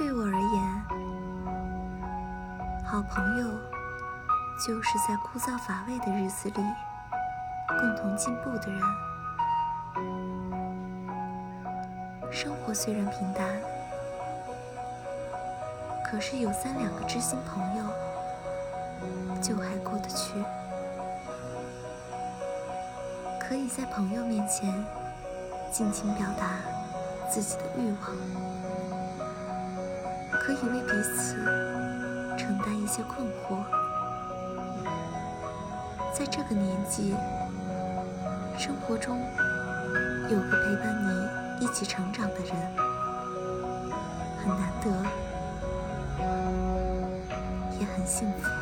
对我而言，好朋友就是在枯燥乏味的日子里共同进步的人。生活虽然平淡，可是有三两个知心朋友，就还过得去。可以在朋友面前尽情表达自己的欲望，可以为彼此承担一些困惑。在这个年纪，生活中有个陪伴你一起成长的人，很难得，也很幸福。